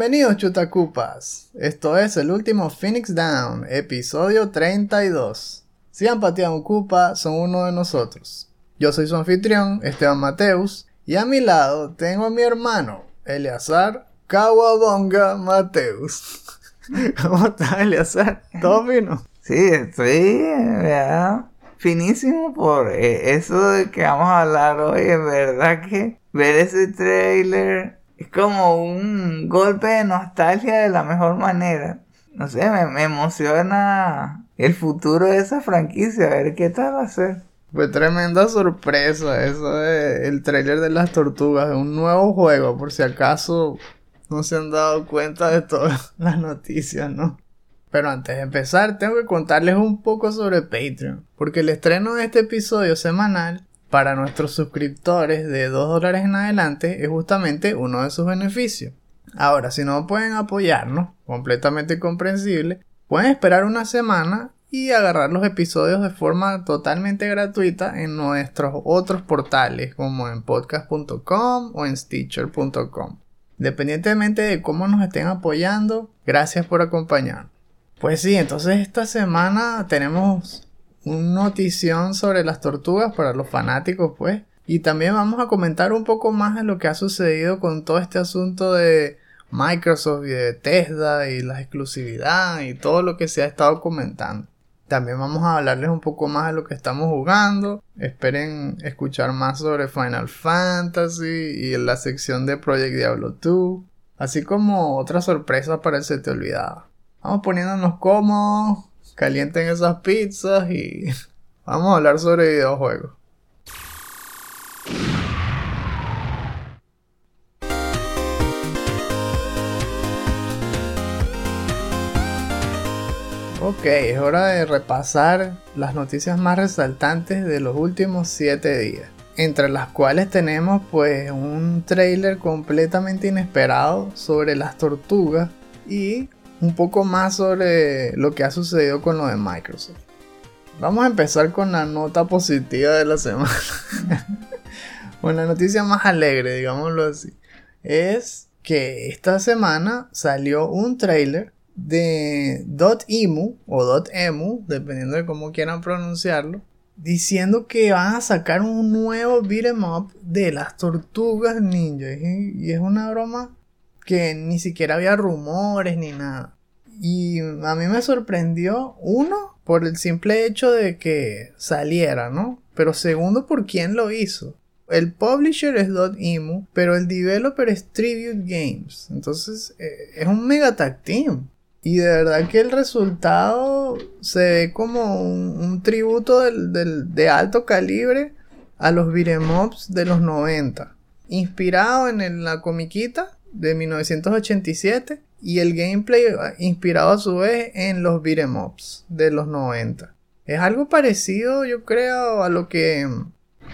Bienvenidos chutacupas. Esto es el último Phoenix Down, episodio 32. Si han pateado un cupa, son uno de nosotros. Yo soy su anfitrión, Esteban Mateus, y a mi lado tengo a mi hermano, Eleazar Kawabonga Mateus. ¿Cómo estás, Eleazar? ¿Todo fino? Sí, estoy ¿verdad? finísimo por eh, eso de que vamos a hablar hoy. Es verdad que ver ese trailer es como un golpe de nostalgia de la mejor manera. No sé, me, me emociona el futuro de esa franquicia, a ver qué tal va a ser. Fue tremenda sorpresa eso de el trailer de las tortugas, de un nuevo juego, por si acaso no se han dado cuenta de todas las noticias, ¿no? Pero antes de empezar, tengo que contarles un poco sobre Patreon, porque el estreno de este episodio semanal para nuestros suscriptores de 2 dólares en adelante es justamente uno de sus beneficios. Ahora, si no pueden apoyarnos, completamente comprensible, pueden esperar una semana y agarrar los episodios de forma totalmente gratuita en nuestros otros portales como en podcast.com o en stitcher.com. Independientemente de cómo nos estén apoyando, gracias por acompañarnos. Pues sí, entonces esta semana tenemos una notición sobre las tortugas para los fanáticos, pues. Y también vamos a comentar un poco más de lo que ha sucedido con todo este asunto de Microsoft y de Tesla y la exclusividad y todo lo que se ha estado comentando. También vamos a hablarles un poco más de lo que estamos jugando. Esperen escuchar más sobre Final Fantasy y la sección de Project Diablo 2. Así como otra sorpresa para el se te olvidaba. Vamos poniéndonos cómodos, calienten esas pizzas y vamos a hablar sobre videojuegos. Ok, es hora de repasar las noticias más resaltantes de los últimos 7 días. Entre las cuales tenemos pues un trailer completamente inesperado sobre las tortugas y un poco más sobre lo que ha sucedido con lo de Microsoft. Vamos a empezar con la nota positiva de la semana. con la noticia más alegre, digámoslo así. Es que esta semana salió un trailer de .emu o .emu, dependiendo de cómo quieran pronunciarlo, diciendo que van a sacar un nuevo beat'em up de las tortugas ninja. Y es una broma que ni siquiera había rumores ni nada. Y a mí me sorprendió, uno, por el simple hecho de que saliera, ¿no? Pero segundo, por quién lo hizo. El publisher es .emu, pero el developer es Tribute Games. Entonces, eh, es un mega tag team. Y de verdad que el resultado se ve como un, tributo de alto calibre a los beat'em de los 90. Inspirado en la comiquita de 1987 y el gameplay inspirado a su vez en los beat'em de los 90. Es algo parecido yo creo a lo que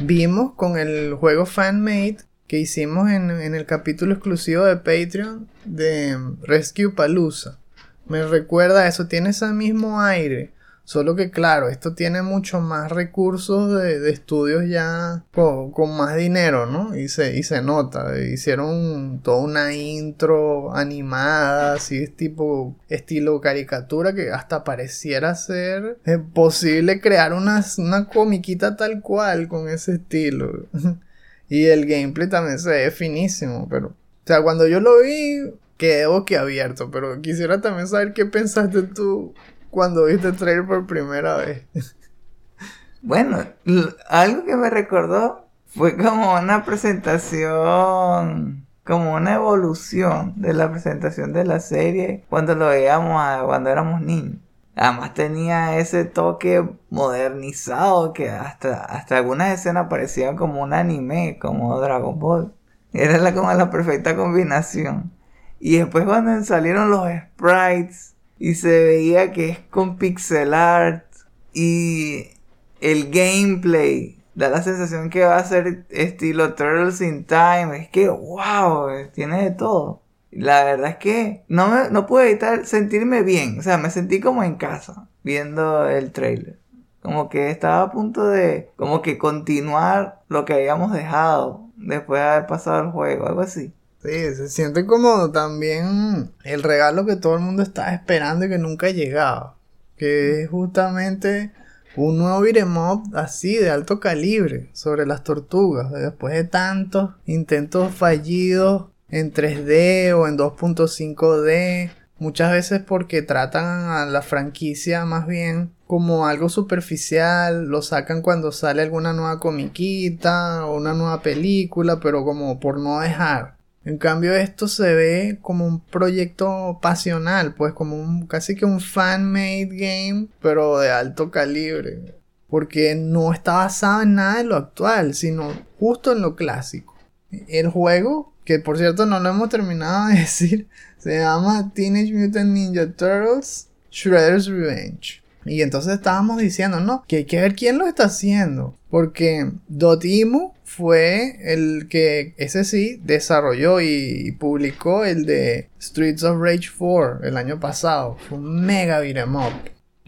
vimos con el juego Fanmade que hicimos en, en el capítulo exclusivo de Patreon de Rescue Palooza me recuerda eso, tiene ese mismo aire. Solo que claro, esto tiene mucho más recursos de, estudios ya con, más dinero, ¿no? Y se, y se nota. Hicieron toda una intro animada, así tipo estilo caricatura, que hasta pareciera ser eh, posible crear una, una comiquita tal cual con ese estilo. y el gameplay también se ve finísimo, pero... O sea, cuando yo lo vi, quedé boquiabierto, pero quisiera también saber qué pensaste tú cuando viste el trailer por primera vez. Bueno, algo que me recordó fue como una presentación, como una evolución de la presentación de la serie cuando lo veíamos cuando éramos niños. Además tenía ese toque modernizado que hasta, hasta algunas escenas parecían como un anime, como Dragon Ball. Era como la perfecta combinación. Y después cuando salieron los sprites y se veía que es con pixel art y el gameplay da la sensación que va a ser estilo Turtles in Time. Es que, wow, tiene de todo. La verdad es que no, me, no pude evitar sentirme bien. O sea, me sentí como en casa viendo el trailer. Como que estaba a punto de como que continuar lo que habíamos dejado después de haber pasado el juego, algo así. Sí, se siente como también el regalo que todo el mundo estaba esperando y que nunca llegaba. Que es justamente un nuevo beat'em así de alto calibre sobre las tortugas. Después de tantos intentos fallidos en 3D o en 2.5D. Muchas veces porque tratan a la franquicia más bien como algo superficial, lo sacan cuando sale alguna nueva comiquita o una nueva película, pero como por no dejar. En cambio esto se ve como un proyecto pasional, pues como un casi que un fan-made game, pero de alto calibre, porque no está basado en nada de lo actual, sino justo en lo clásico. El juego, que por cierto no lo hemos terminado de decir, se llama Teenage Mutant Ninja Turtles Shredder's Revenge. Y entonces estábamos diciendo, no, que hay que ver quién lo está haciendo. Porque Dotemu fue el que, ese sí, desarrolló y, publicó el de Streets of Rage 4 el año pasado. Fue un mega beat'em.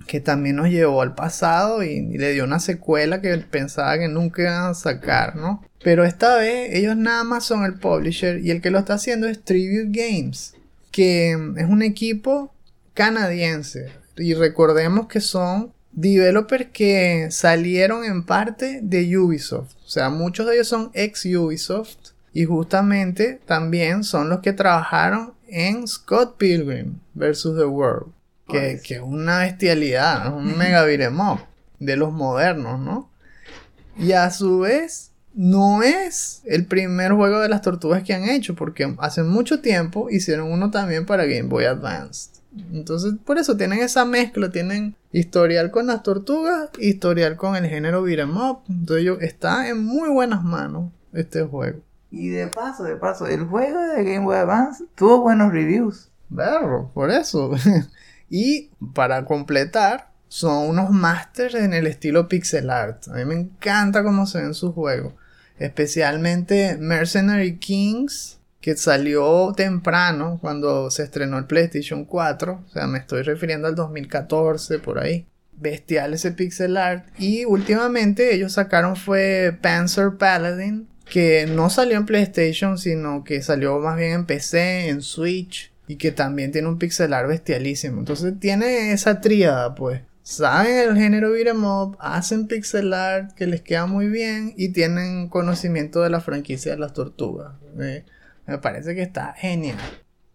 Que también nos llevó al pasado y, y, le dio una secuela que pensaba que nunca iban a sacar, ¿no? Pero esta vez ellos nada más son el publisher y el que lo está haciendo es Tribute Games, que es un equipo canadiense y recordemos que son developers que salieron en parte de Ubisoft. O sea, muchos de ellos son ex Ubisoft. Y justamente también son los que trabajaron en Scott Pilgrim vs. The World. Que, es una bestialidad, un mega de los modernos, ¿no? Y a su vez, no es el primer juego de las tortugas que han hecho, porque hace mucho tiempo hicieron uno también para Game Boy Advance. Entonces, por eso tienen esa mezcla, tienen historial con las tortugas, historial con el género beat'em up. Entonces, está en muy buenas manos este juego. Y de paso, de paso, el juego de Game Boy Advance tuvo buenos reviews. Berro, por eso. y para completar, son unos masters en el estilo pixel art. A mí me encanta cómo se ven sus juegos. Especialmente Mercenary Kings que salió temprano cuando se estrenó el PlayStation 4, o sea, me estoy refiriendo al 2014 por ahí. Bestial ese pixel art y últimamente ellos sacaron fue Panzer Paladin que no salió en PlayStation sino que salió más bien en PC, en Switch y que también tiene un pixel art bestialísimo. Entonces tiene esa tríada pues. Saben el género beat'em up, hacen pixel art que les queda muy bien y tienen conocimiento de la franquicia de las tortugas. ¿eh? Me parece que está genial.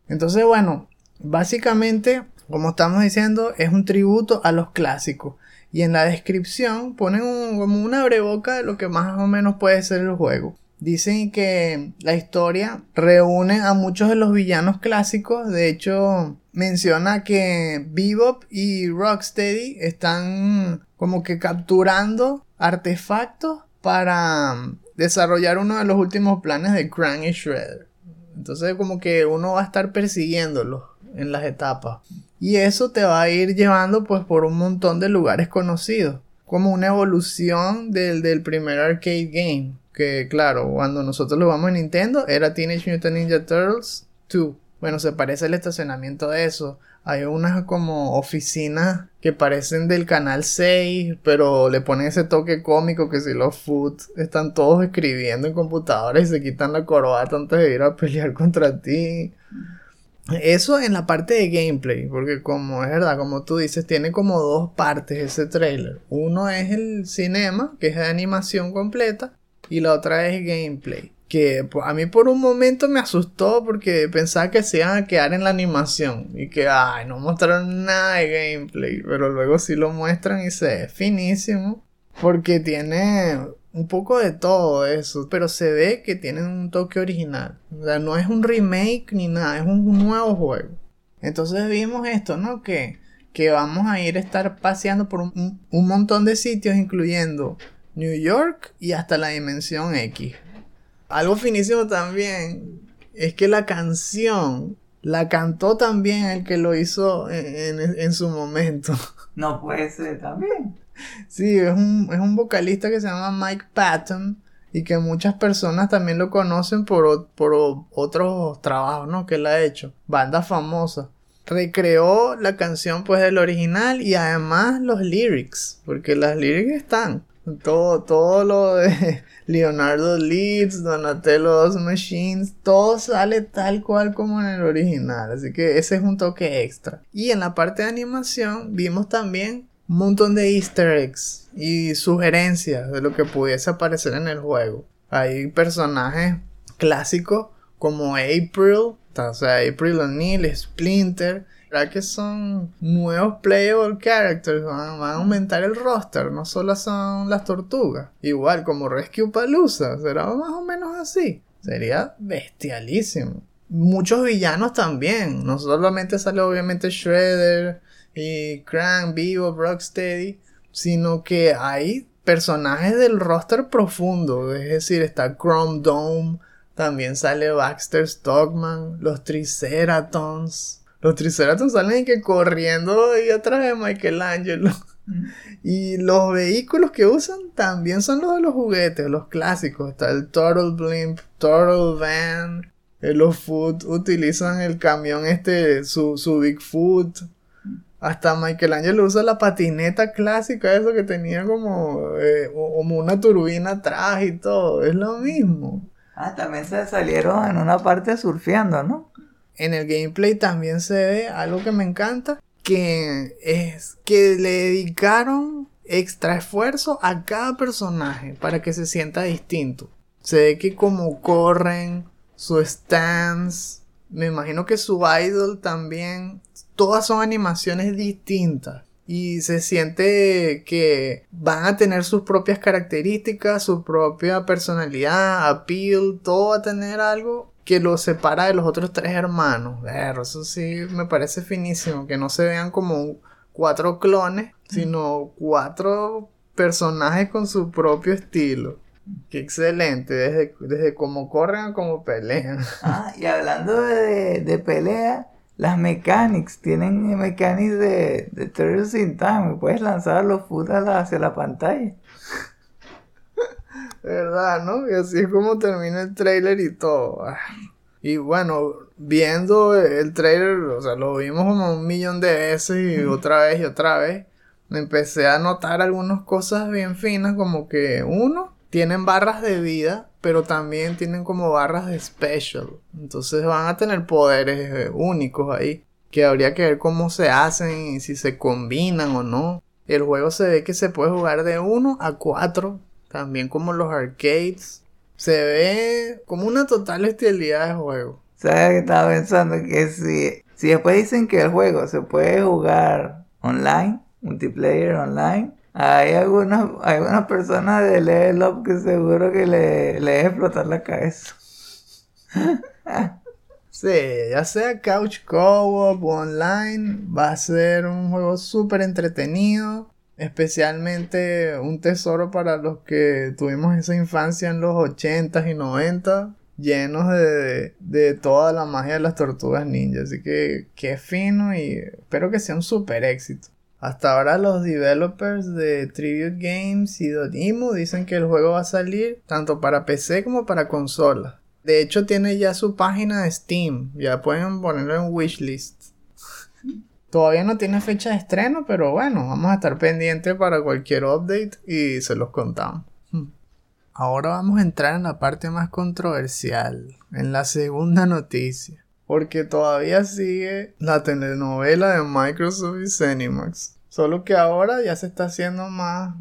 Entonces, bueno, básicamente, como estamos diciendo, es un tributo a los clásicos. Y en la descripción ponen como una breboca de lo que más o menos puede ser el juego. Dicen que la historia reúne a muchos de los villanos clásicos. De hecho, menciona que Bebop y Rocksteady están como que capturando artefactos para desarrollar uno de los últimos planes de Krang y Shredder. Entonces como que uno va a estar persiguiéndolo en las etapas. Y eso te va a ir llevando pues por un montón de lugares conocidos. Como una evolución del, del primer arcade game. Que claro, cuando nosotros lo vamos a Nintendo era Teenage Mutant Ninja Turtles 2. Bueno, se parece el estacionamiento de eso. Hay unas como oficinas que parecen del canal 6, pero le ponen ese toque cómico que si los food están todos escribiendo en computadoras y se quitan la corbata antes de ir a pelear contra ti. Eso en la parte de gameplay, porque como es verdad, como tú dices, tiene como dos partes ese trailer. Uno es el cinema, que es de animación completa, y la otra es gameplay que a mí por un momento me asustó porque pensaba que se iban a quedar en la animación y que, ay, no mostraron nada de gameplay, pero luego sí lo muestran y se ve finísimo porque tiene un poco de todo eso, pero se ve que tiene un toque original. O sea, no es un remake ni nada, es un nuevo juego. Entonces vimos esto, ¿no? Que, que vamos a ir a estar paseando por un, un montón de sitios, incluyendo New York y hasta la dimensión X. Algo finísimo también es que la canción la cantó también el que lo hizo en, su momento. No puede ser también. Sí, es un, es un vocalista que se llama Mike Patton. y que muchas personas también lo conocen por, por otros trabajos, ¿no? Que él ha hecho. Bandas famosas. Recreó la canción pues del original y además los lyrics, porque las lyrics están. Todo, todo lo de Leonardo Leeds, Donatello Dos Machines, todo sale tal cual como en el original. Así que ese es un toque extra. Y en la parte de animación vimos también un montón de easter eggs y sugerencias de lo que pudiese aparecer en el juego. Hay personajes clásicos como April, o sea, April O'Neil, Splinter, ¿Verdad que son nuevos playable characters? Van, a aumentar el roster, no solo son las tortugas. Igual como Rescue Palooza, será más o menos así. Sería bestialísimo. Muchos villanos también, no solamente sale obviamente Shredder y Krang, Vivo, Rocksteady, sino que hay personajes del roster profundo, es decir, está Chrome Dome, también sale Baxter Stockman, los Triceratons. Los Triceratops salen que corriendo ahí atrás de Michelangelo. Mm. Y los vehículos que usan también son los de los juguetes, los clásicos. Está el Turtle Blimp, Turtle Van. Eh, los Foot utilizan el camión este, su, su Bigfoot. Hasta Michelangelo usa la patineta clásica, eso que tenía como, eh, como una turbina atrás y todo. Es lo mismo. Ah, también se salieron en una parte surfeando, ¿no? En el gameplay también se ve algo que me encanta, que es que le dedicaron extra esfuerzo a cada personaje para que se sienta distinto. Se ve que como corren, su stance, me imagino que su idol también, todas son animaciones distintas. Y se siente que van a tener sus propias características, su propia personalidad, appeal, todo va a tener algo que lo separa de los otros tres hermanos. eso sí me parece finísimo, que no se vean como cuatro clones, sino cuatro personajes con su propio estilo. Qué excelente, desde, desde cómo corren a cómo pelean. Ah, y hablando de, de pelea, las mechanics, tienen mechanics de, de Turtles in Time, puedes lanzar los fútbol hacia la pantalla. ¿Verdad, no? Y así es como termina el trailer y todo. Ah. Y bueno, viendo el trailer, o sea, lo vimos como un millón de veces y otra vez y otra vez. Empecé a notar algunas cosas bien finas, como que uno, tienen barras de vida, pero también tienen como barras de special. Entonces van a tener poderes eh, únicos ahí, que habría que ver cómo se hacen y si se combinan o no. El juego se ve que se puede jugar de 1 a 4 también como los arcades. Se ve como una total estilidad de juego. ¿Sabes que estaba pensando? Que si, si después dicen que el juego se puede jugar online, multiplayer online, hay algunas, algunas personas de Level Up que seguro que le, le explotar la cabeza. sí, ya sea Couch Co-op o online, va a ser un juego súper entretenido especialmente un tesoro para los que tuvimos esa infancia en los 80s y 90 llenos de, de, toda la magia de las tortugas ninja. Así que qué fino y espero que sea un super éxito. Hasta ahora los developers de Tribute Games y Dotemu dicen que el juego va a salir tanto para PC como para consola. De hecho tiene ya su página de Steam, ya pueden ponerlo en wishlist. Todavía no tiene fecha de estreno, pero bueno, vamos a estar pendientes para cualquier update y se los contamos. Hmm. Ahora vamos a entrar en la parte más controversial, en la segunda noticia, porque todavía sigue la telenovela de Microsoft y Cinemax. Solo que ahora ya se está haciendo más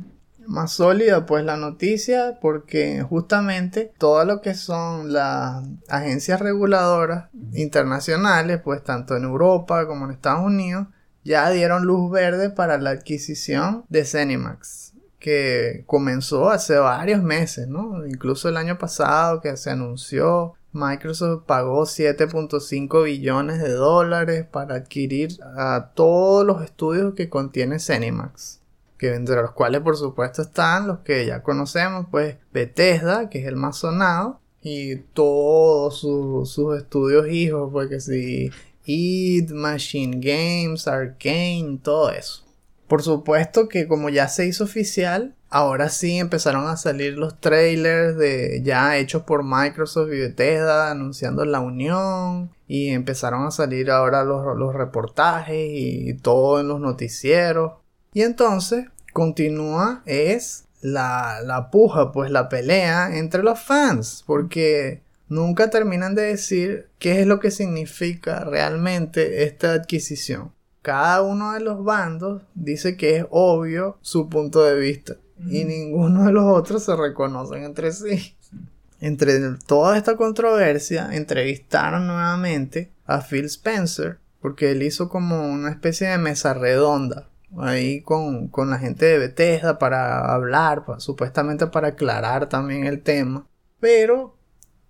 más sólida pues la noticia porque justamente todo lo que son las agencias reguladoras internacionales pues tanto en Europa como en Estados Unidos ya dieron luz verde para la adquisición de Cinemax que comenzó hace varios meses, ¿no? Incluso el año pasado que se anunció Microsoft pagó 7.5 billones de dólares para adquirir a todos los estudios que contiene Cinemax entre los cuales por supuesto están los que ya conocemos, pues Bethesda, que es el más sonado, y todos sus estudios hijos, porque si Eat, Machine Games, Arcane, todo eso. Por supuesto que como ya se hizo oficial, ahora sí empezaron a salir los trailers de ya hechos por Microsoft y Bethesda anunciando la unión y empezaron a salir ahora los, los reportajes y todo en los noticieros. Y entonces continúa es la, la puja, pues la pelea entre los fans, porque nunca terminan de decir qué es lo que significa realmente esta adquisición. Cada uno de los bandos dice que es obvio su punto de vista y ninguno de los otros se reconocen entre sí. Entre toda esta controversia, entrevistaron nuevamente a Phil Spencer porque él hizo como una especie de mesa redonda ahí con, la gente de Bethesda para hablar, supuestamente para aclarar también el tema. Pero,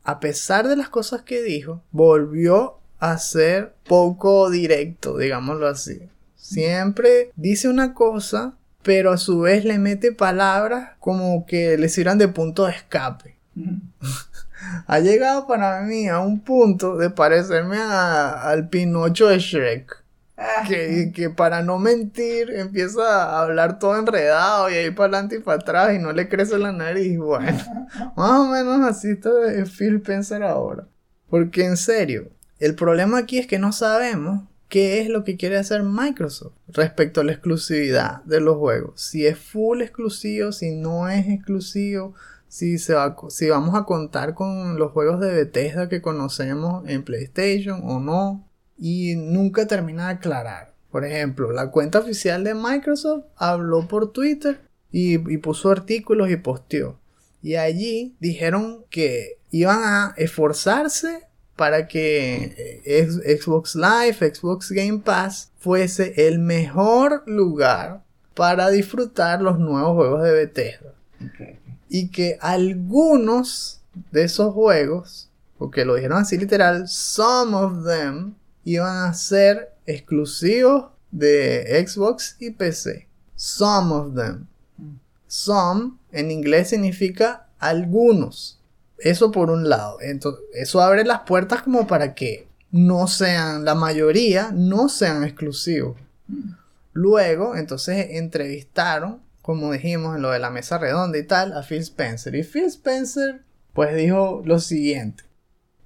a pesar de las cosas que dijo, volvió a ser poco directo, digámoslo así. Siempre dice una cosa, pero a su vez le mete palabras como que le sirvan de punto de escape. ha llegado para mí a un punto de parecerme al Pinocho de Shrek. Que, que, para no mentir empieza a hablar todo enredado y ahí para adelante y para atrás y no le crece la nariz. Bueno, más o menos así está Phil Spencer ahora. Porque en serio, el problema aquí es que no sabemos qué es lo que quiere hacer Microsoft respecto a la exclusividad de los juegos. Si es full exclusivo, si no es exclusivo, si, se va, si vamos a contar con los juegos de Bethesda que conocemos en PlayStation o no y nunca termina de aclarar. Por ejemplo, la cuenta oficial de Microsoft habló por Twitter y, puso artículos y posteó. Y allí dijeron que iban a esforzarse para que eh, Xbox Live, Xbox Game Pass fuese el mejor lugar para disfrutar los nuevos juegos de Bethesda. Y que algunos de esos juegos, porque lo dijeron así literal, some of them iban a ser exclusivos de Xbox y PC. Some of them. Some en inglés significa algunos. Eso por un lado. Entonces, eso abre las puertas como para que no sean, la mayoría no sean exclusivos. Luego, entonces entrevistaron, como dijimos en lo de la mesa redonda y tal, a Phil Spencer. Y Phil Spencer, pues dijo lo siguiente: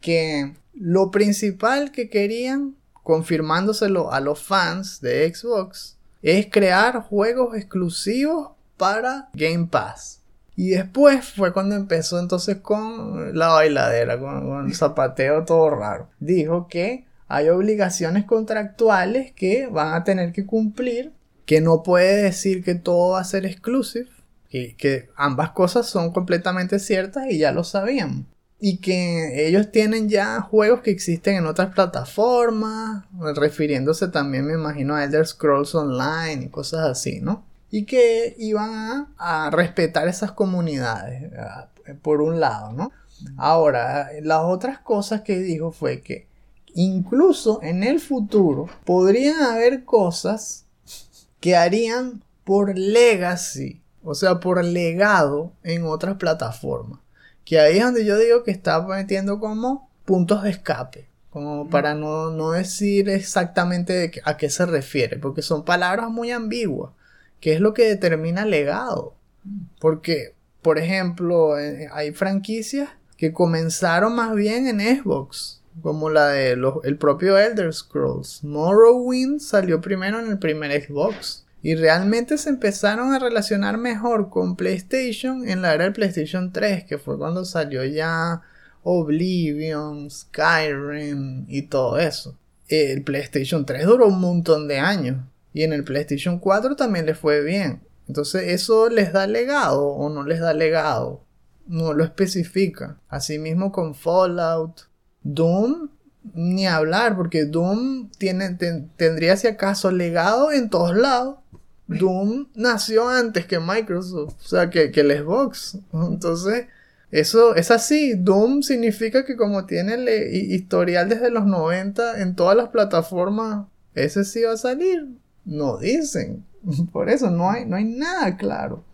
que lo principal que querían, confirmándoselo a los fans de Xbox, es crear juegos exclusivos para Game Pass. Y después fue cuando empezó entonces con la bailadera, con, el zapateo todo raro. Dijo que hay obligaciones contractuales que van a tener que cumplir, que no puede decir que todo va a ser exclusive, y que ambas cosas son completamente ciertas y ya lo sabían y que ellos tienen ya juegos que existen en otras plataformas, refiriéndose también me imagino a Elder Scrolls Online y cosas así, ¿no? Y que iban a, respetar esas comunidades, por un lado, ¿no? Ahora, las otras cosas que dijo fue que incluso en el futuro podrían haber cosas que harían por legacy, o sea, por legado en otras plataformas. Que ahí es donde yo digo que está metiendo como puntos de escape. Como para no, decir exactamente a qué se refiere. Porque son palabras muy ambiguas. ¿Qué es lo que determina legado? Porque, por ejemplo, eh, hay franquicias que comenzaron más bien en Xbox. Como la de el propio Elder Scrolls. Morrowind salió primero en el primer Xbox. Y realmente se empezaron a relacionar mejor con PlayStation en la era del PlayStation 3, que fue cuando salió ya Oblivion, Skyrim y todo eso. El PlayStation 3 duró un montón de años. Y en el PlayStation 4 también le fue bien. Entonces, ¿eso les da legado o no les da legado? No lo especifica. Asimismo con Fallout. Doom, ni hablar, porque Doom tiene, tendría si acaso legado en todos lados. Doom nació antes que Microsoft, o sea, que, que el Xbox. Entonces, eso es así. Doom significa que como tiene el historial desde los 90 en todas las plataformas, ese sí va a salir. No dicen. Por eso no hay, no hay nada claro.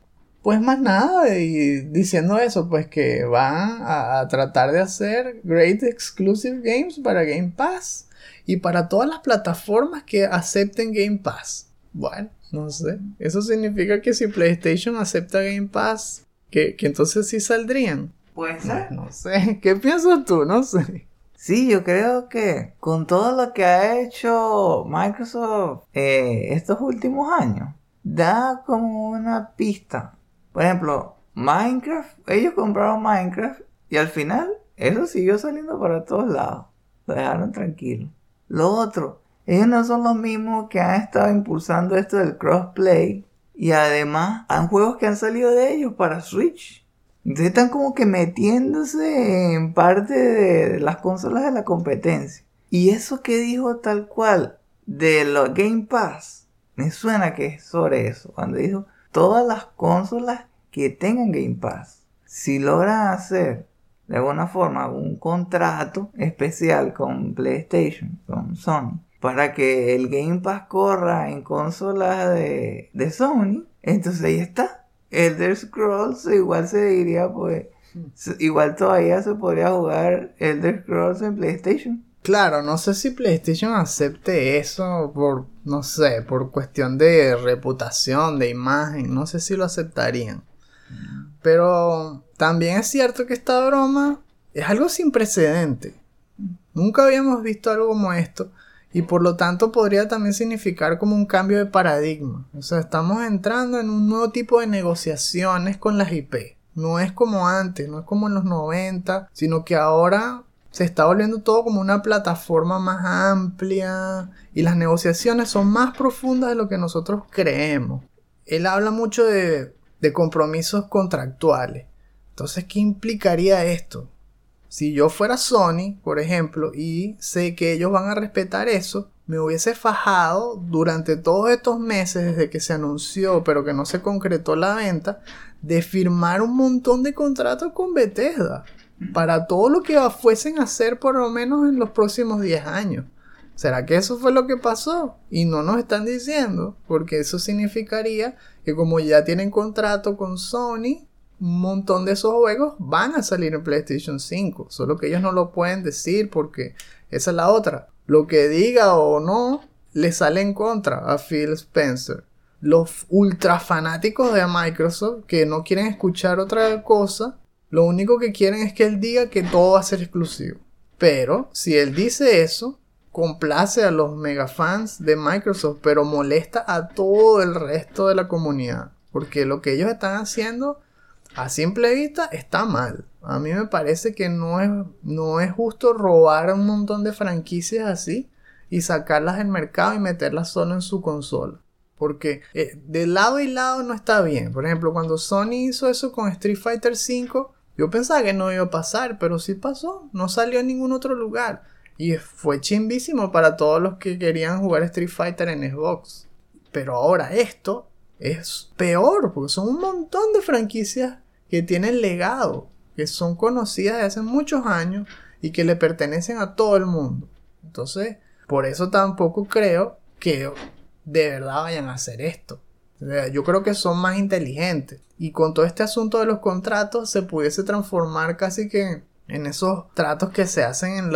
Pues más nada, y diciendo eso, pues que van a, a tratar de hacer Great Exclusive Games para Game Pass y para todas las plataformas que acepten Game Pass. Bueno, no sé. Eso significa que si PlayStation acepta Game Pass, que, que entonces sí saldrían. Puede ser. No sé. ¿Qué piensas tú? No sé. Sí, yo creo que con todo lo que ha hecho Microsoft eh, estos últimos años, da como una pista. Por ejemplo, Minecraft, ellos compraron Minecraft y al final eso siguió saliendo para todos lados. Lo dejaron tranquilo. Lo otro, ellos no son los mismos que han estado impulsando esto del crossplay. Y además, han juegos que han salido de ellos para Switch. Entonces están como que metiéndose en parte de las consolas de la competencia. Y eso que dijo tal cual de los Game Pass, me suena que es sobre eso. Cuando dijo todas las consolas que tengan Game Pass, si logran hacer de alguna forma un contrato especial con PlayStation, con Sony, para que el Game Pass corra en consolas de, de Sony, entonces ahí está. Elder Scrolls igual se diría pues igual todavía se podría jugar Elder Scrolls en PlayStation. Claro, no sé si PlayStation acepte eso por, no sé, por cuestión de reputación, de imagen, no sé si lo aceptarían. Pero también es cierto que esta broma es algo sin precedente. Nunca habíamos visto algo como esto y por lo tanto podría también significar como un cambio de paradigma. O sea, estamos entrando en un nuevo tipo de negociaciones con las IP. No es como antes, no es como en los 90, sino que ahora se está volviendo todo como una plataforma más amplia y las negociaciones son más profundas de lo que nosotros creemos. Él habla mucho de, de compromisos contractuales. Entonces, ¿qué implicaría esto? Si yo fuera Sony, por ejemplo, y sé que ellos van a respetar eso, me hubiese fajado durante todos estos meses desde que se anunció, pero que no se concretó la venta, de firmar un montón de contratos con Bethesda para todo lo que fuesen a hacer por lo menos en los próximos 10 años. ¿Será que eso fue lo que pasó? Y no nos están diciendo, porque eso significaría que como ya tienen contrato con Sony, un montón de esos juegos van a salir en PlayStation 5. Solo que ellos no lo pueden decir porque esa es la otra. Lo que diga o no le sale en contra a Phil Spencer. Los ultra fanáticos de Microsoft que no quieren escuchar otra cosa, lo único que quieren es que él diga que todo va a ser exclusivo. Pero si él dice eso, complace a los mega fans de Microsoft, pero molesta a todo el resto de la comunidad. Porque lo que ellos están haciendo a simple vista está mal. A mí me parece que no es, no es justo robar un montón de franquicias así y sacarlas del mercado y meterlas solo en su consola. Porque eh, de lado y lado no está bien. Por ejemplo, cuando Sony hizo eso con Street Fighter V, yo pensaba que no iba a pasar, pero sí pasó. No salió en ningún otro lugar. Y fue chimbísimo para todos los que querían jugar Street Fighter en Xbox. Pero ahora esto es peor, porque son un montón de franquicias que tienen legado, que son conocidas de hace muchos años y que le pertenecen a todo el mundo. Entonces, por eso tampoco creo que de verdad vayan a hacer esto. Yo creo que son más inteligentes. Y con todo este asunto de los contratos se pudiese transformar casi que en esos tratos que se hacen en,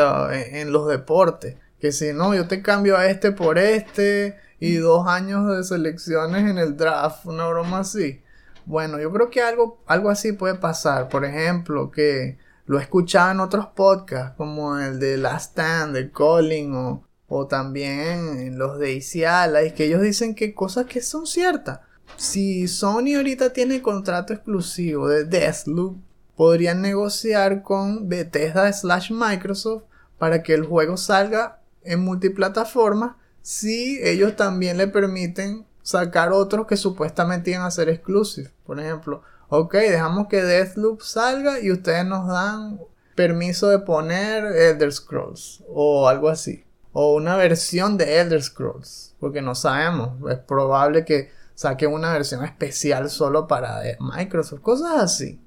en los deportes. Que si no, yo te cambio a este por este y dos años de selecciones en el draft, una broma así. Bueno, yo creo que algo, algo así puede pasar. Por ejemplo, que lo he escuchado en otros podcasts, como el de Last Stand, de Colin, o, o también en los de Isiala, y que ellos dicen que cosas que son ciertas. Si Sony ahorita tiene contrato exclusivo de Deathloop, podrían negociar con Bethesda slash Microsoft para que el juego salga en multiplataforma si ellos también le permiten sacar otros que supuestamente iban a ser exclusivos. Por ejemplo, ok, dejamos que Deathloop salga y ustedes nos dan permiso de poner Elder Scrolls o algo así. O una versión de Elder Scrolls. Porque no sabemos. Es probable que saquen una versión especial solo para Microsoft. Cosas así.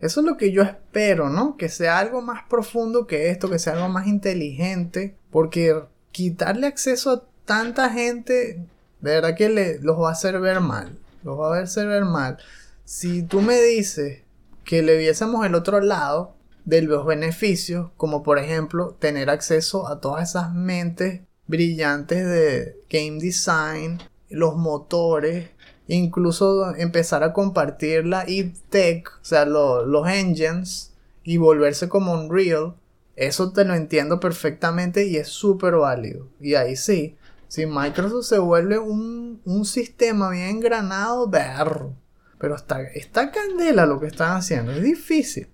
Eso es lo que yo espero, ¿no? Que sea algo más profundo que esto, que sea algo más inteligente. Porque quitarle acceso a tanta gente, de verdad que le, los va a hacer ver mal. Los va a hacer ver mal. Si tú me dices que le viésemos el otro lado de los beneficios, como por ejemplo tener acceso a todas esas mentes brillantes de game design, los motores, incluso empezar a compartir la tech, o sea, los engines, y volverse como un real, eso te lo entiendo perfectamente y es súper válido. Y ahí sí, si Microsoft se vuelve un, un sistema bien engranado, berro. Pero está, está candela lo que están haciendo, es difícil.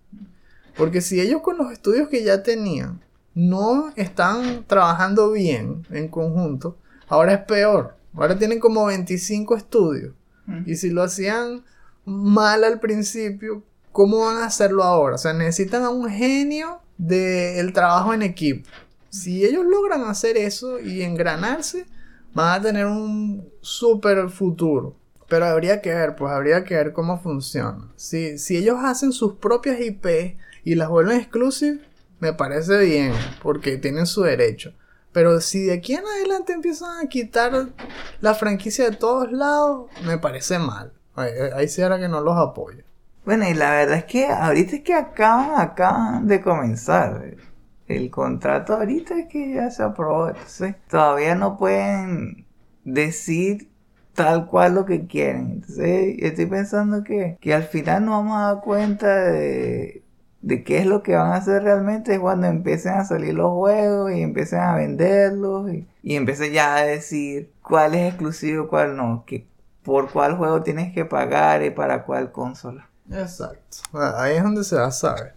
Porque si ellos con los estudios que ya tenían no están trabajando bien en conjunto, ahora es peor. Ahora tienen como 25 estudios. Y si lo hacían mal al principio, ¿cómo van a hacerlo ahora? O sea, necesitan a un genio del trabajo en equipo. Si ellos logran hacer eso y engranarse, van a tener un super futuro. Pero habría que ver, pues habría que ver cómo funciona. Si, si ellos hacen sus propias IP y las vuelven exclusivas, me parece bien, porque tienen su derecho. Pero si de aquí en adelante empiezan a quitar la franquicia de todos lados, me parece mal. Ahí, sí era que no los apoyo. Bueno, y la verdad es que ahorita es que acaban, acaban de comenzar. El contrato ahorita es que ya se aprobó. Entonces, todavía no pueden decir tal cual lo que quieren. Entonces, estoy pensando que, que al final nos vamos a dar cuenta de de qué es lo que van a hacer realmente es cuando empiecen a salir los juegos y empiecen a venderlos y, y empiecen ya a decir cuál es exclusivo, cuál no, que por cuál juego tienes que pagar y para cuál consola. Exacto. Ahí es donde se va a saber.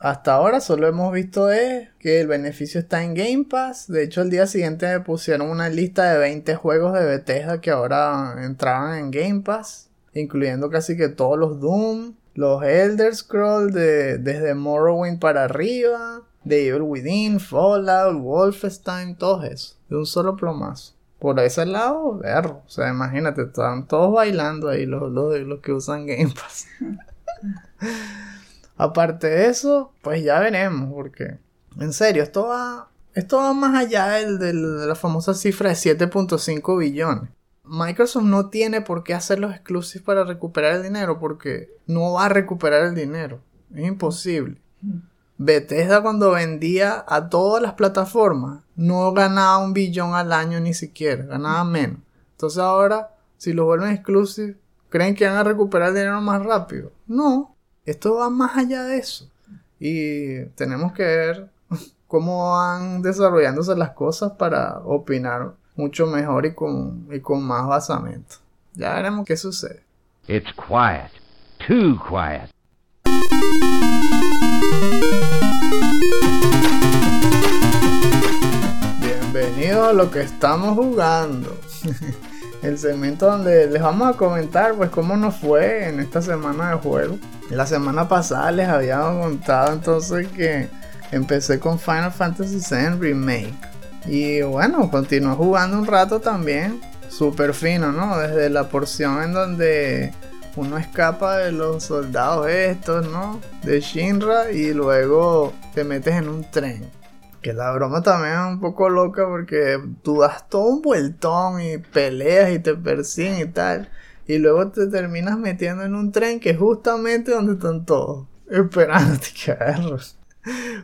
Hasta ahora solo hemos visto es que el beneficio está en Game Pass. De hecho, el día siguiente me pusieron una lista de 20 juegos de Bethesda que ahora entraban en Game Pass, incluyendo casi que todos los Doom, los Elder Scrolls de, desde Morrowind para arriba, de Evil Within, Fallout, Wolfenstein, todo eso, de un solo plomazo. Por ese lado, verro. O sea, imagínate, están todos bailando ahí los, los, los que usan Game Pass. Aparte de eso, pues ya veremos, porque en serio, esto va, esto va más allá del, de la famosa cifra de 7.5 billones. Microsoft no tiene por qué hacer los exclusivos para recuperar el dinero porque no va a recuperar el dinero. Es imposible. Bethesda cuando vendía a todas las plataformas no ganaba un billón al año ni siquiera, ganaba menos. Entonces ahora, si lo vuelven exclusivos, ¿creen que van a recuperar el dinero más rápido? No, esto va más allá de eso. Y tenemos que ver cómo van desarrollándose las cosas para opinar mucho mejor y con, y con más basamento. Ya veremos qué sucede. It's quiet. Too quiet. Bienvenidos a lo que estamos jugando. El segmento donde les vamos a comentar pues cómo nos fue en esta semana de juego. La semana pasada les había contado entonces que empecé con Final Fantasy VII Remake. Y bueno, continuó jugando un rato también. Súper fino, ¿no? Desde la porción en donde uno escapa de los soldados estos, ¿no? De Shinra y luego te metes en un tren. Que la broma también es un poco loca porque tú das todo un vueltón y peleas y te persiguen y tal. Y luego te terminas metiendo en un tren que es justamente donde están todos. Esperándote agarros.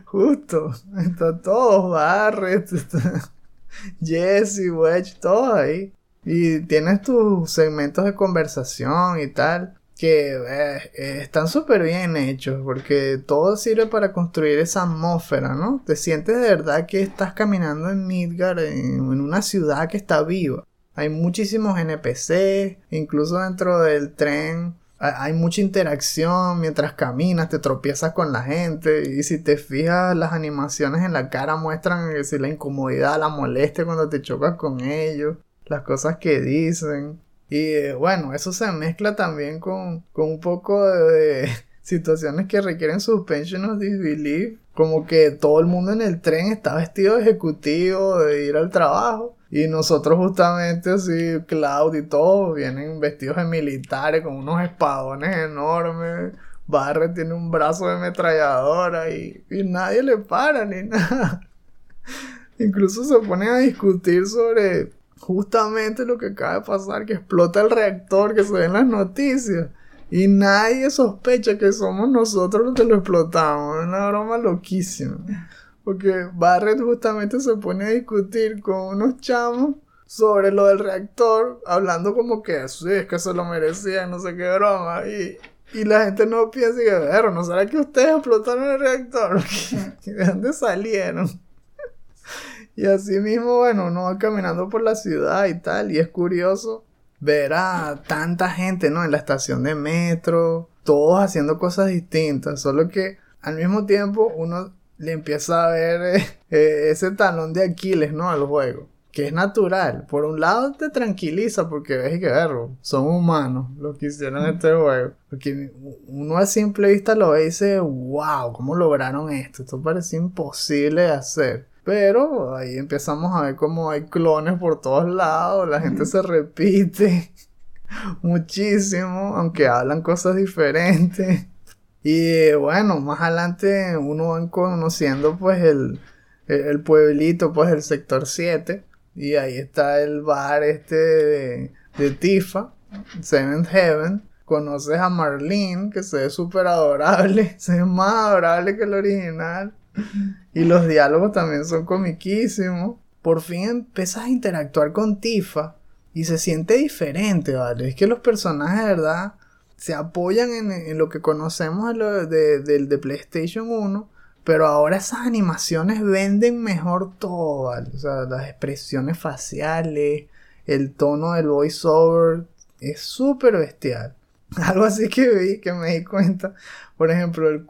Justo, está todos, Barret, Jesse, Wedge, todos ahí. Y tienes tus segmentos de conversación y tal, que eh, están súper bien hechos, porque todo sirve para construir esa atmósfera, ¿no? Te sientes de verdad que estás caminando en Midgard, en, una ciudad que está viva. Hay muchísimos NPC, incluso dentro del tren hay mucha interacción mientras caminas, te tropiezas con la gente y si te fijas las animaciones en la cara muestran que si la incomodidad, la molestia cuando te chocas con ellos, las cosas que dicen. Y bueno, eso se mezcla también con, con un poco de, situaciones que requieren suspension of disbelief, como que todo el mundo en el tren está vestido de ejecutivo de ir al trabajo y nosotros justamente así, Cloud y todos, vienen vestidos de militares con unos espadones enormes. Barre tiene un brazo de ametralladora y, y nadie le para ni nada. Incluso se ponen a discutir sobre justamente lo que acaba de pasar, que explota el reactor que se ve en las noticias. Y nadie sospecha que somos nosotros los que lo explotamos. Es una broma loquísima. Porque Barrett justamente se pone a discutir con unos chamos sobre lo del reactor, hablando como que sí, es que se lo merecía, no sé qué broma. Y, y la gente no piensa que, pero ¿no será que ustedes explotaron el reactor? ¿De dónde salieron? Y así mismo, bueno, uno va caminando por la ciudad y tal, y es curioso ver a tanta gente, ¿no? En la estación de metro, todos haciendo cosas distintas, solo que al mismo tiempo uno le empieza a ver eh, eh, ese talón de Aquiles, ¿no? Al juego. Que es natural. Por un lado te tranquiliza porque ves que verlo. Son humanos los que hicieron este juego. Porque uno a simple vista lo ve y dice, wow, ¿cómo lograron esto? Esto parece imposible de hacer. Pero ahí empezamos a ver cómo hay clones por todos lados, la gente se repite muchísimo, aunque hablan cosas diferentes. Y bueno, más adelante uno va conociendo pues el, el, pueblito, pues el sector 7. Y ahí está el bar este de, de Tifa, Seventh Heaven. Conoces a Marlene, que se ve súper adorable, se ve más adorable que el original. Y los diálogos también son comiquísimos. Por fin empiezas a interactuar con Tifa y se siente diferente, ¿vale? Es que los personajes, de verdad, se apoyan en, lo que conocemos de, de, PlayStation 1, pero ahora esas animaciones venden mejor todo, ¿vale? O sea, las expresiones faciales, el tono del voiceover, es súper bestial. Algo así que vi, que me di cuenta, por ejemplo,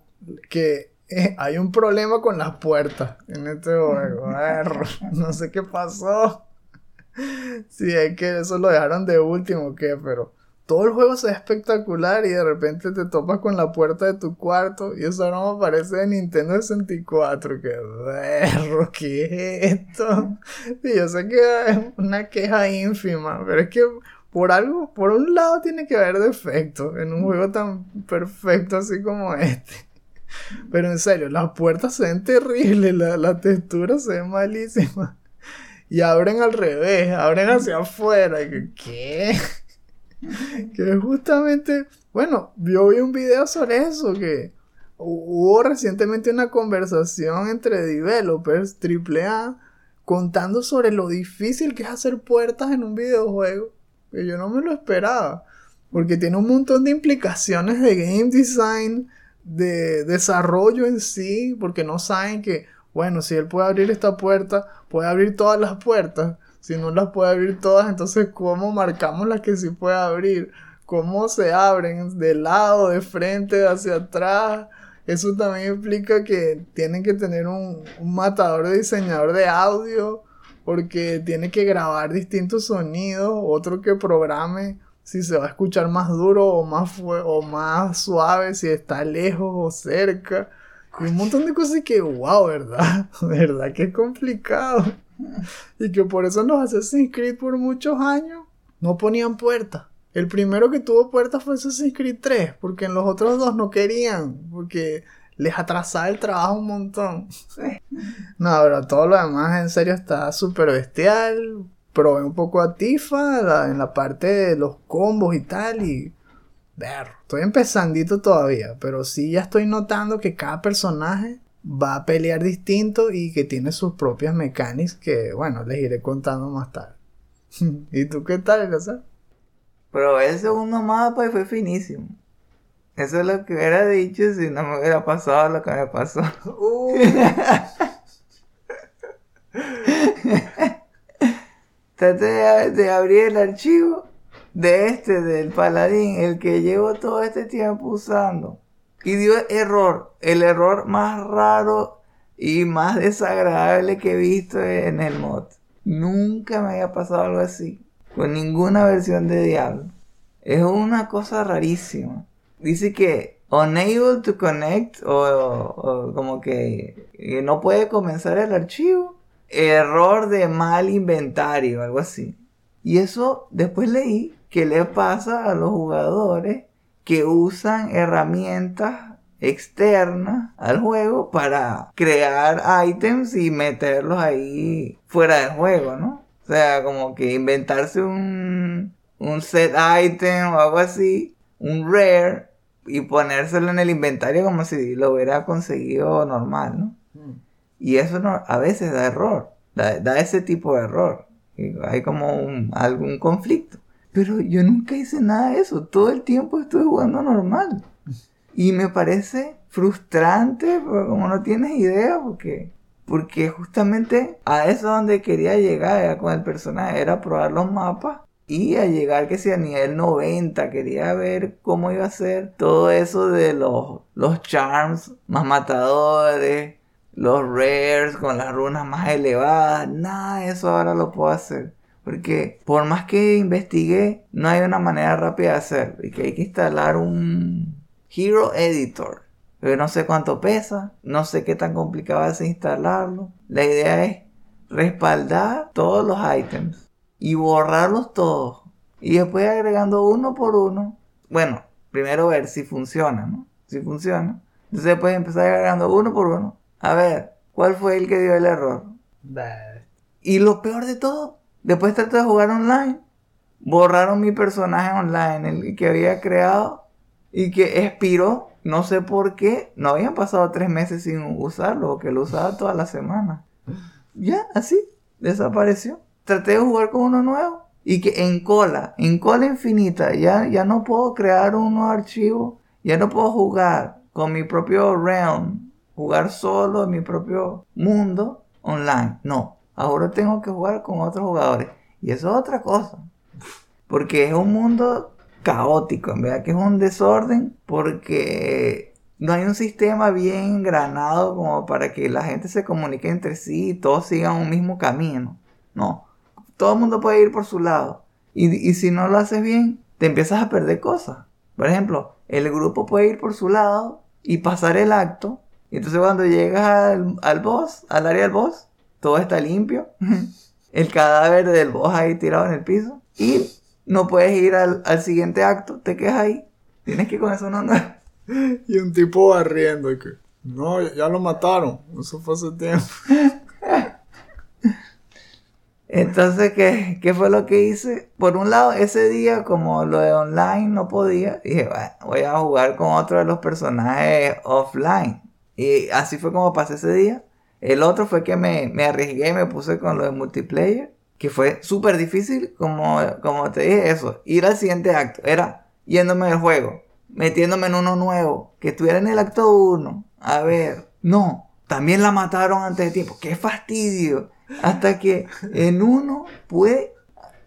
que hay un problema con las puertas en este juego. no sé qué pasó. Si es que eso lo dejaron de último, ¿qué? Pero todo el juego se ve espectacular y de repente te topas con la puerta de tu cuarto y eso no me parece de Nintendo 64. Que berro, ¿qué es esto? Y yo sé que es una queja ínfima, pero es que por algo, por un lado tiene que haber defectos en un juego tan perfecto así como este. Pero en serio, las puertas se ven terribles, la, la textura se ve malísima. Y abren al revés, abren hacia afuera. Y ¿Qué? que justamente, bueno, yo vi un video sobre eso, que hubo recientemente una conversación entre developers AAA contando sobre lo difícil que es hacer puertas en un videojuego, que yo no me lo esperaba, porque tiene un montón de implicaciones de game design, de desarrollo en sí, porque no saben que, bueno, si él puede abrir esta puerta, puede abrir todas las puertas. Si no las puede abrir todas, entonces ¿cómo marcamos las que sí puede abrir? ¿Cómo se abren? ¿De lado, de frente, hacia atrás? Eso también implica que tienen que tener un, matador de diseñador de audio porque tiene que grabar distintos sonidos, otro que programe si se va a escuchar más duro o más, o más suave, si está lejos o cerca. Y un montón de cosas que, wow, ¿verdad? ¿Verdad que es complicado? y que por eso los Assassin's Creed por muchos años no ponían puertas. El primero que tuvo puertas fue Assassin's Creed 3, porque en los otros dos no querían, porque les atrasaba el trabajo un montón. no, pero todo lo demás en serio está súper bestial. Probé un poco a Tifa en la parte de los combos y tal y... Ver, estoy empezandito todavía, pero sí ya estoy notando que cada personaje va a pelear distinto y que tiene sus propias mecánicas que, bueno, les iré contando más tarde. ¿Y tú qué tal, Pero Pero el segundo mapa y fue finísimo. Eso es lo que hubiera dicho si no me hubiera pasado lo que me pasó. Uh. Traté de, abrir el archivo de este, del paladín, el que llevo todo este tiempo usando. Y dio error, el error más raro y más desagradable que he visto en el mod. Nunca me había pasado algo así. Con ninguna versión de Diablo. Es una cosa rarísima. Dice que unable to connect o, como que, no puede comenzar el archivo. Error de mal inventario, algo así. Y eso después leí que le pasa a los jugadores que usan herramientas externas al juego para crear ítems y meterlos ahí fuera del juego, ¿no? O sea, como que inventarse un, un set item o algo así, un rare, y ponérselo en el inventario como si lo hubiera conseguido normal, ¿no? Y eso no, a veces da error, da, ese tipo de error. Hay como algún conflicto. Pero yo nunca hice nada de eso. Todo el tiempo estuve jugando normal. Y me parece frustrante, pero como no tienes idea, porque, porque justamente a eso es donde quería llegar era con el personaje, era probar los mapas y a llegar que si a nivel 90 quería ver cómo iba a ser todo eso de los, los charms más matadores, los rares con las runas más elevadas, nada de eso ahora lo puedo hacer. Porque por más que investigué, no hay una manera rápida de hacer. Y que hay que instalar un Hero Editor. Pero no sé cuánto pesa, no sé qué tan complicado es instalarlo. La idea es respaldar todos los ítems y borrarlos todos. Y después agregando uno por uno. Bueno, primero ver si funciona, ¿no? Si funciona. Entonces después empezar agregando uno por uno. A ver, ¿cuál fue el que dio el error? Bah. Y lo peor de todo, después traté de jugar online. Borraron mi personaje online, el que había creado y que expiró. No sé por qué. No habían pasado tres meses sin usarlo, porque lo usaba toda la semana. Ya, así, desapareció. Traté de jugar con uno nuevo y que en cola, en cola infinita, ya, ya no puedo crear un nuevo archivo, ya no puedo jugar con mi propio realm, jugar solo en mi propio mundo online. No, ahora tengo que jugar con otros jugadores. Y eso es otra cosa. Porque es un mundo caótico, en verdad que es un desorden porque no hay un sistema bien engranado como para que la gente se comunique entre sí y todos sigan un mismo camino. No, todo el mundo puede ir por su lado. Y, y si no lo haces bien, te empiezas a perder cosas. Por ejemplo, el grupo puede ir por su lado y pasar el acto. Y entonces cuando llegas al, al boss, al área del boss, todo está limpio. el cadáver del boss ahí tirado en el piso. Y no puedes ir al, al siguiente acto, te quedas ahí. Tienes que con eso no, no. Y un tipo barriendo y que, no, ya, ya lo mataron. Eso fue hace tiempo. Entonces, ¿qué, ¿qué fue lo que hice? Por un lado, ese día, como lo de online no podía, dije, bueno, voy a jugar con otro de los personajes offline. Y así fue como pasé ese día. El otro fue que me, me arriesgué me puse con lo de multiplayer, que fue súper difícil, como, como te dije, eso, ir al siguiente acto. Era yéndome del juego, metiéndome en uno nuevo, que estuviera en el acto 1. A ver, no, también la mataron antes de tiempo. ¡Qué fastidio! Hasta que en uno pude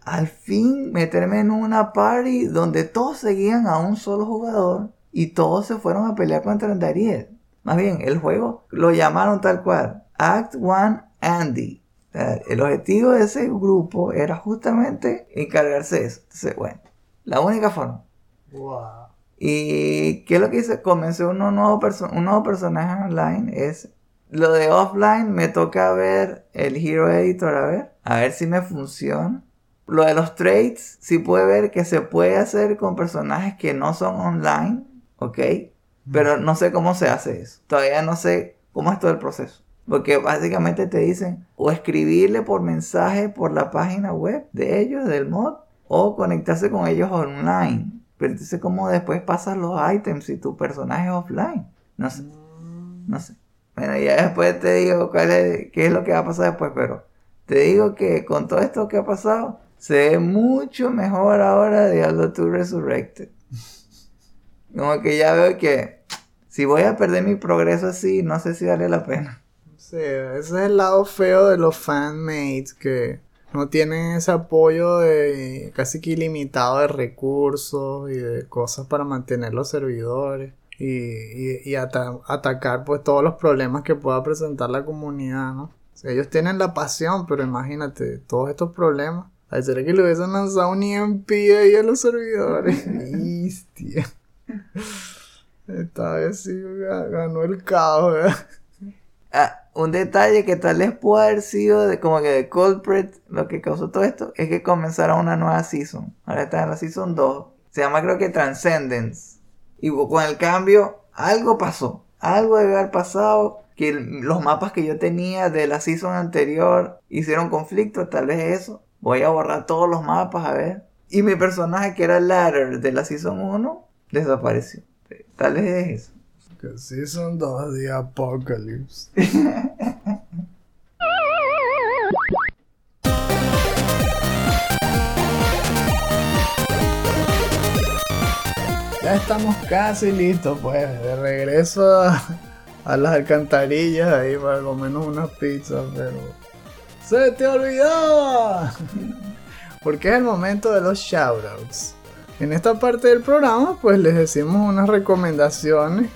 al fin meterme en una party donde todos seguían a un solo jugador y todos se fueron a pelear contra Dariel. Más bien, el juego lo llamaron tal cual, Act 1 Andy. O sea, el objetivo de ese grupo era justamente encargarse de eso. Entonces, bueno, la única forma. Wow. ¿Y qué es lo que hice? Comencé uno nuevo un nuevo personaje online. Es lo de offline. Me toca ver el Hero Editor, a ver. A ver si me funciona. Lo de los trades, sí puede ver que se puede hacer con personajes que no son online. ¿Ok? Pero no sé cómo se hace eso. Todavía no sé cómo es todo el proceso. Porque básicamente te dicen o escribirle por mensaje por la página web de ellos, del mod, o conectarse con ellos online. Pero entonces, ¿cómo después pasas los items si tu personaje es offline? No sé, no sé. Bueno, ya después te digo cuál es, qué es lo que va a pasar después, pero te digo que con todo esto que ha pasado, se ve mucho mejor ahora Diablo 2 Resurrected. Como que ya veo que si voy a perder mi progreso así, no sé si vale la pena. Sí, ese es el lado feo de los fanmates que no tienen ese apoyo de casi que ilimitado de recursos y de cosas para mantener los servidores y, y- y ata- atacar pues todos los problemas que pueda presentar la comunidad, ¿no? O sea, ellos tienen la pasión, pero imagínate, todos estos problemas. Al ser que le hubiesen lanzado un EMP ahí a los servidores. Hostia. Esta vez sí ga- ganó el caos. Ah, un detalle que tal vez pudo haber sido de, como que de culprit, lo que causó todo esto, es que comenzaron una nueva season. Ahora está en la season 2. Se llama creo que Transcendence. Y con el cambio, algo pasó. Algo debe haber pasado. Que los mapas que yo tenía de la season anterior hicieron conflicto. Tal vez eso. Voy a borrar todos los mapas a ver. Y mi personaje que era Ladder de la season 1 desapareció. Tal es eso. Que sí son dos de apocalipsis. ya estamos casi listos, pues. De regreso a, las alcantarillas ahí para menos unas pizzas, pero. ¡Se te olvidaba! Porque es el momento de los shoutouts. En esta parte del programa, pues les decimos unas recomendaciones.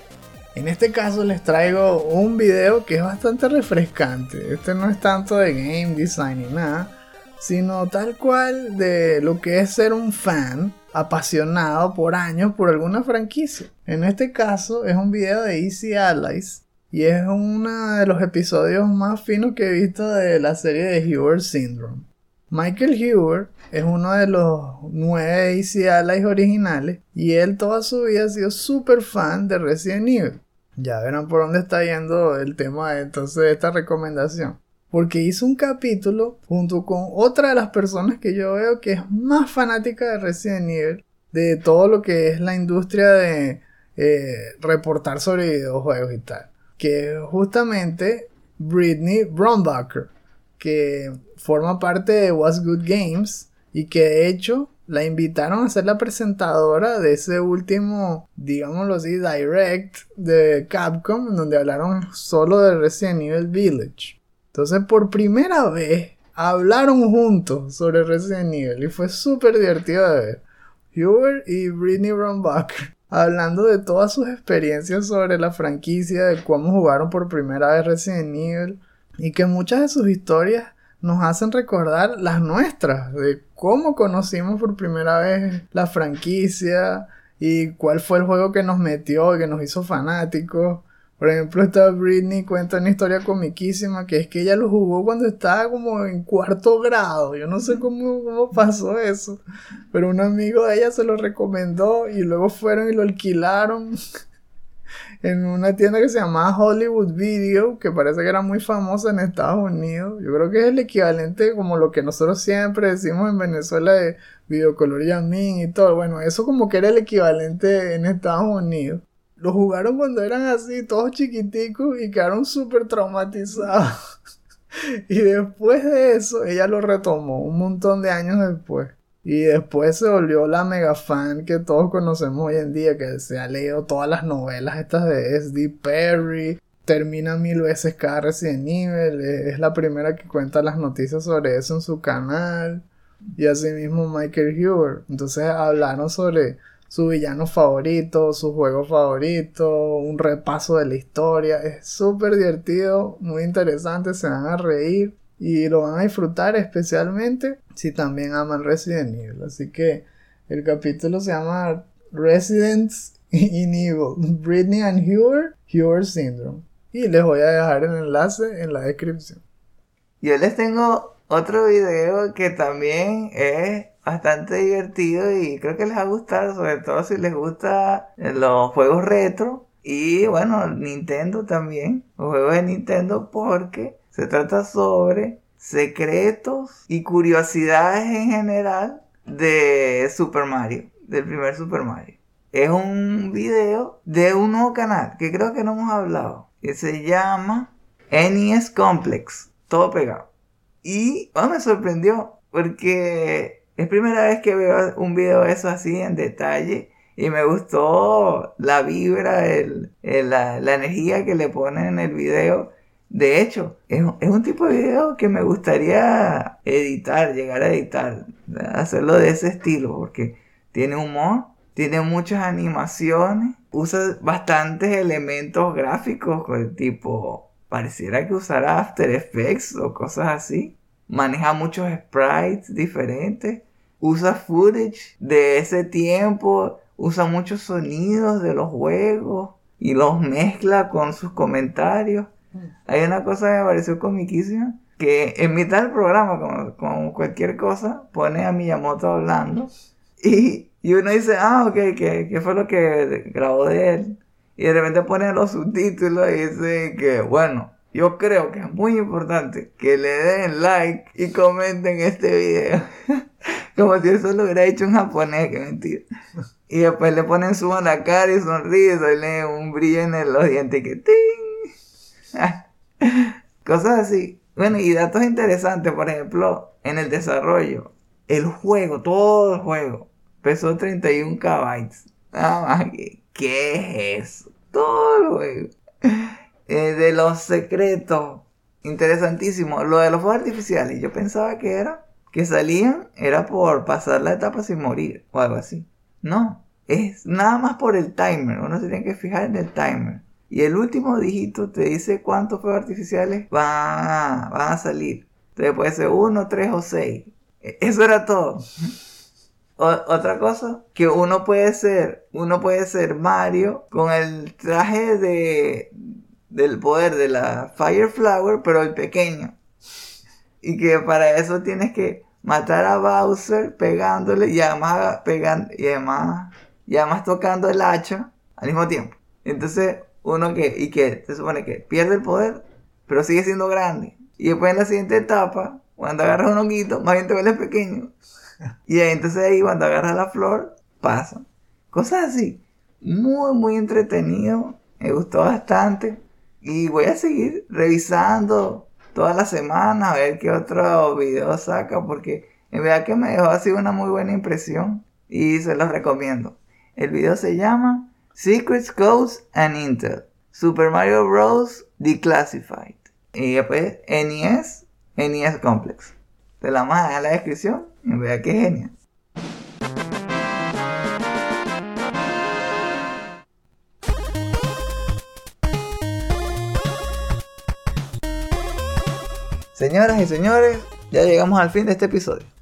En este caso les traigo un video que es bastante refrescante. Este no es tanto de game design ni nada, sino tal cual de lo que es ser un fan apasionado por años por alguna franquicia. En este caso es un video de Easy Allies y es uno de los episodios más finos que he visto de la serie de Hoover Syndrome. Michael Hoover es uno de los nueve Easy Allies originales y él toda su vida ha sido súper fan de Resident Evil. Ya verán por dónde está yendo el tema entonces de esta recomendación porque hizo un capítulo junto con otra de las personas que yo veo que es más fanática de Resident Evil, de todo lo que es la industria de eh, reportar sobre videojuegos y tal, que es justamente Britney Brombacher, que forma parte de What's Good Games y que de hecho la invitaron a ser la presentadora de ese último, digámoslo así, direct de Capcom, donde hablaron solo de Resident Evil Village. Entonces, por primera vez, hablaron juntos sobre Resident Evil y fue súper divertido de ver. Hubert y Britney Brombacher hablando de todas sus experiencias sobre la franquicia, de cómo jugaron por primera vez Resident Evil y que muchas de sus historias nos hacen recordar las nuestras, de cómo conocimos por primera vez la franquicia y cuál fue el juego que nos metió y que nos hizo fanáticos. Por ejemplo, esta Britney cuenta una historia comiquísima que es que ella lo jugó cuando estaba como en cuarto grado. Yo no sé cómo, cómo pasó eso. Pero un amigo de ella se lo recomendó y luego fueron y lo alquilaron en una tienda que se llamaba Hollywood Video, que parece que era muy famosa en Estados Unidos. Yo creo que es el equivalente como lo que nosotros siempre decimos en Venezuela de videocolor Yamin y todo. Bueno, eso como que era el equivalente en Estados Unidos lo jugaron cuando eran así, todos chiquiticos y quedaron súper traumatizados. y después de eso, ella lo retomó un montón de años después. Y después se volvió la mega fan que todos conocemos hoy en día, que se ha leído todas las novelas estas de S.D. Perry, termina mil veces cada Resident Evil, es la primera que cuenta las noticias sobre eso en su canal. Y asimismo Michael Huber. Entonces hablaron sobre su villano favorito, su juego favorito, un repaso de la historia. Es súper divertido, muy interesante, se van a reír y lo van a disfrutar especialmente si también aman Resident Evil. Así que el capítulo se llama Residents in Evil, Britney and Hoover, Hoover Syndrome. Y les voy a dejar el enlace en la descripción. Yo les tengo otro video que también es bastante divertido y creo que les va a gustar, sobre todo si les gustan los juegos retro y bueno, Nintendo también, los juegos de Nintendo porque se trata sobre secretos y curiosidades en general de Super Mario, del primer Super Mario. Es un video de un nuevo canal que creo que no hemos hablado, que se llama NES Complex, todo pegado. Y me sorprendió porque es primera vez que veo un video de eso así en detalle. Y me gustó la vibra, el, la, energía que le ponen en el video. De hecho, es, un tipo de video que me gustaría editar, llegar a editar, hacerlo de ese estilo, porque tiene humor, tiene muchas animaciones, usa bastantes elementos gráficos, tipo, pareciera que usara After Effects o cosas así maneja muchos sprites diferentes, usa footage de ese tiempo, usa muchos sonidos de los juegos y los mezcla con sus comentarios. Hay una cosa que me pareció comiquísima, que en mitad del programa, como, cualquier cosa, pone a Miyamoto hablando y, y uno dice, ah, ok, ¿qué, fue lo que grabó de él? Y de repente pone los subtítulos y dice que, bueno, yo creo que es muy importante que le den like y comenten este video. Como si eso lo hubiera hecho un japonés, que mentira. Y después le ponen su la cara y sonríe, sale un brillo en los dientes que ¡ting! Cosas así. Bueno, y datos interesantes, por ejemplo, en el desarrollo. El juego, todo el juego, pesó 31 KB. Nada más que, ¿qué es eso? Todo el juego. Eh, de los secretos. Interesantísimo. Lo de los fuegos artificiales. Yo pensaba que era que salían, era por pasar la etapa sin morir o algo así. No. Es nada más por el timer. Uno se tiene que fijar en el timer. Y el último dígito te dice cuántos fuegos artificiales van a, salir. Entonces puede ser uno, tres o seis. E, eso era todo. otra cosa, que uno puede ser, uno puede ser Mario con el traje de, del poder de la Fire Flower, pero el pequeño. Y que para eso tienes que matar a Bowser pegándole y además pegando y además, y además tocando el hacha al mismo tiempo. Entonces, uno que, y que se supone que pierde el poder, pero sigue siendo grande. Y después en la siguiente etapa, cuando agarras un honguito, más bien te vuelves pequeño. Y entonces ahí cuando agarras la flor, pasa. Cosas así. Muy, muy entretenido. Me gustó bastante. Y voy a seguir revisando toda la semana a ver qué otro video saca porque en verdad que me dejó así una muy buena impresión y se los recomiendo. El video se llama Secrets, Codes and Intel. Super Mario Bros. Declassified. Y después NES, NES Complex. Te la vamos a en la descripción y vea qué genial. Señoras y señores, ya llegamos al fin de este episodio.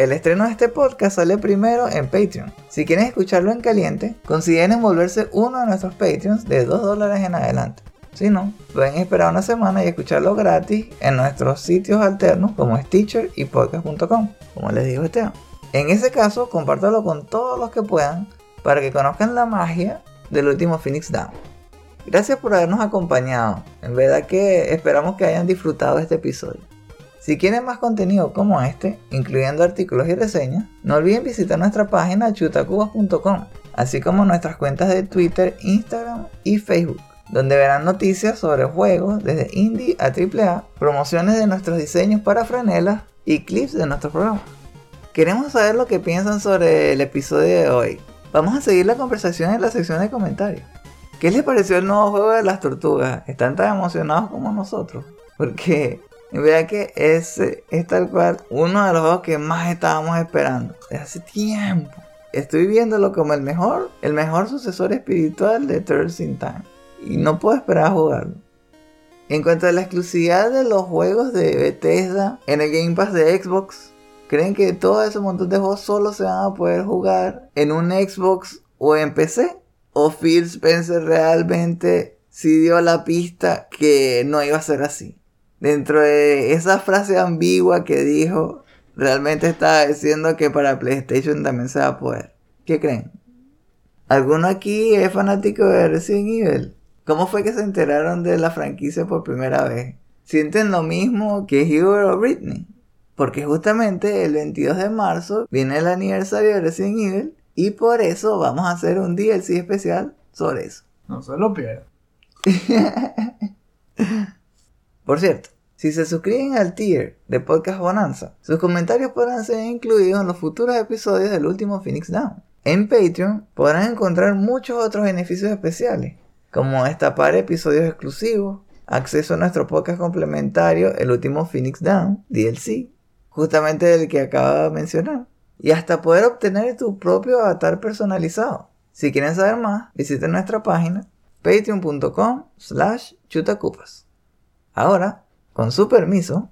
El estreno de este podcast sale primero en Patreon. Si quieren escucharlo en caliente, consideren volverse uno de nuestros Patreons de 2 dólares en adelante. Si no, pueden esperar una semana y escucharlo gratis en nuestros sitios alternos como Stitcher y podcast.com, como les digo Esteban. En ese caso, compártelo con todos los que puedan para que conozcan la magia del último Phoenix Down. Gracias por habernos acompañado. En verdad que esperamos que hayan disfrutado este episodio. Si quieren más contenido como este, incluyendo artículos y reseñas, no olviden visitar nuestra página chutacubas.com, así como nuestras cuentas de Twitter, Instagram y Facebook, donde verán noticias sobre juegos desde indie a AAA, promociones de nuestros diseños para frenelas y clips de nuestros programas. Queremos saber lo que piensan sobre el episodio de hoy. Vamos a seguir la conversación en la sección de comentarios. ¿Qué les pareció el nuevo juego de las tortugas? ¿Están tan emocionados como nosotros? Porque en verdad que ese es tal cual uno de los juegos que más estábamos esperando desde hace tiempo. Estoy viéndolo como el mejor, el mejor sucesor espiritual de Turtles in Time. Y no puedo esperar a jugarlo. En cuanto a la exclusividad de los juegos de Bethesda en el Game Pass de Xbox, ¿creen que todo ese montón de juegos solo se van a poder jugar en un Xbox o en PC? o Phil Spencer realmente sí dio la pista que no iba a ser así. Dentro de esa frase ambigua que dijo, realmente estaba diciendo que para PlayStation también se va a poder. ¿Qué creen? ¿Alguno aquí es fanático de Resident Evil? ¿Cómo fue que se enteraron de la franquicia por primera vez? ¿Sienten lo mismo que Hubert o Britney? Porque justamente el 22 de marzo viene el aniversario de Resident Evil y por eso vamos a hacer un DLC especial sobre eso. No se lo pierdan. por cierto, si se suscriben al tier de Podcast Bonanza, sus comentarios podrán ser incluidos en los futuros episodios del último Phoenix Down. En Patreon podrán encontrar muchos otros beneficios especiales, como destapar episodios exclusivos, acceso a nuestro podcast complementario, el último Phoenix Down, DLC, justamente el que acabo de mencionar, y hasta poder obtener tu propio avatar personalizado. Si quieren saber más, visiten nuestra página patreon.com slash chutacupas. Ahora, con su permiso,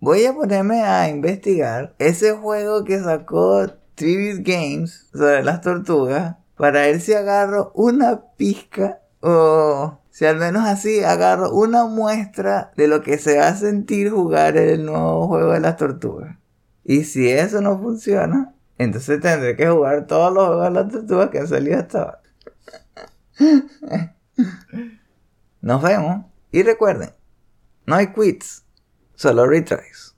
voy a ponerme a investigar ese juego que sacó Tribute Games sobre las tortugas para ver si agarro una pizca o si al menos así agarro una muestra de lo que se va a sentir jugar el nuevo juego de las tortugas. Y si eso no funciona, entonces tendré que jugar todos los juegos de las tortugas que han salido hasta ahora. Nos vemos y recuerden, no hay quits, solo retries.